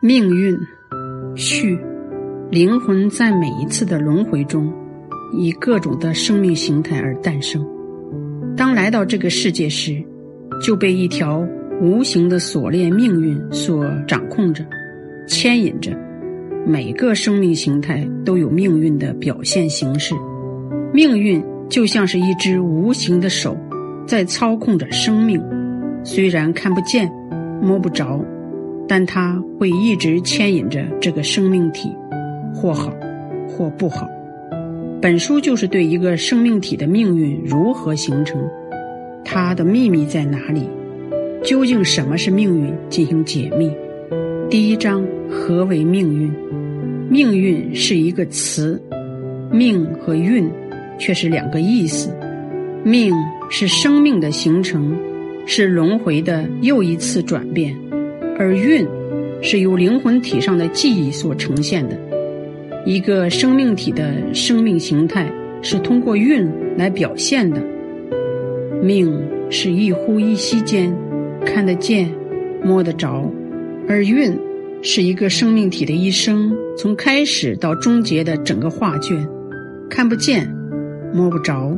命运，序，灵魂在每一次的轮回中，以各种的生命形态而诞生。当来到这个世界时，就被一条无形的锁链命运所掌控着、牵引着。每个生命形态都有命运的表现形式，命运就像是一只无形的手，在操控着生命，虽然看不见、摸不着。但它会一直牵引着这个生命体，或好，或不好。本书就是对一个生命体的命运如何形成，它的秘密在哪里，究竟什么是命运进行解密。第一章：何为命运？命运是一个词，命和运却是两个意思。命是生命的形成，是轮回的又一次转变。而运，是由灵魂体上的记忆所呈现的。一个生命体的生命形态是通过运来表现的。命是一呼一吸间，看得见、摸得着；而运是一个生命体的一生，从开始到终结的整个画卷，看不见、摸不着。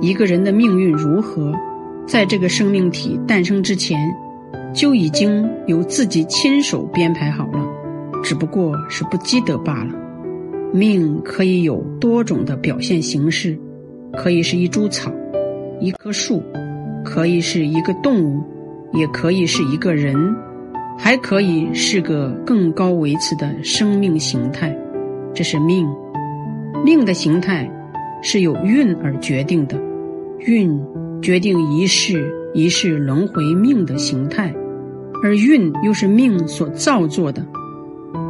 一个人的命运如何，在这个生命体诞生之前。就已经由自己亲手编排好了，只不过是不积德罢了。命可以有多种的表现形式，可以是一株草，一棵树，可以是一个动物，也可以是一个人，还可以是个更高维次的生命形态。这是命，命的形态是由运而决定的，运决定一世一世轮回命的形态。而运又是命所造作的，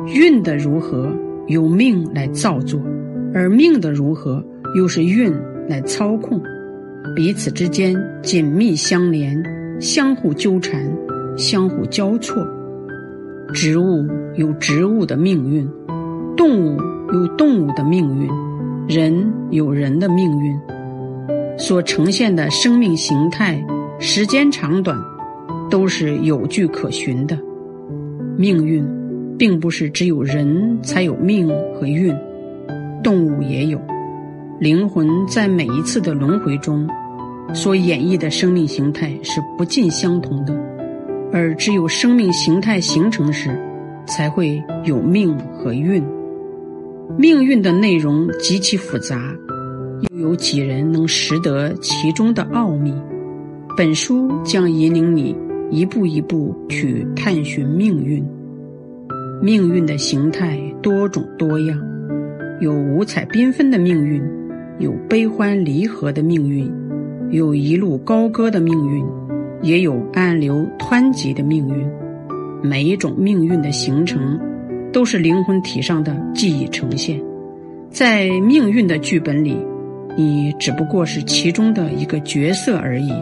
运的如何由命来造作，而命的如何又是运来操控，彼此之间紧密相连，相互纠缠，相互交错。植物有植物的命运，动物有动物的命运，人有人的命运，所呈现的生命形态，时间长短。都是有据可循的。命运，并不是只有人才有命和运，动物也有。灵魂在每一次的轮回中，所演绎的生命形态是不尽相同的，而只有生命形态形成时，才会有命和运。命运的内容极其复杂，又有几人能识得其中的奥秘？本书将引领你。一步一步去探寻命运，命运的形态多种多样，有五彩缤纷的命运，有悲欢离合的命运，有一路高歌的命运，也有暗流湍急的命运。每一种命运的形成，都是灵魂体上的记忆呈现。在命运的剧本里，你只不过是其中的一个角色而已。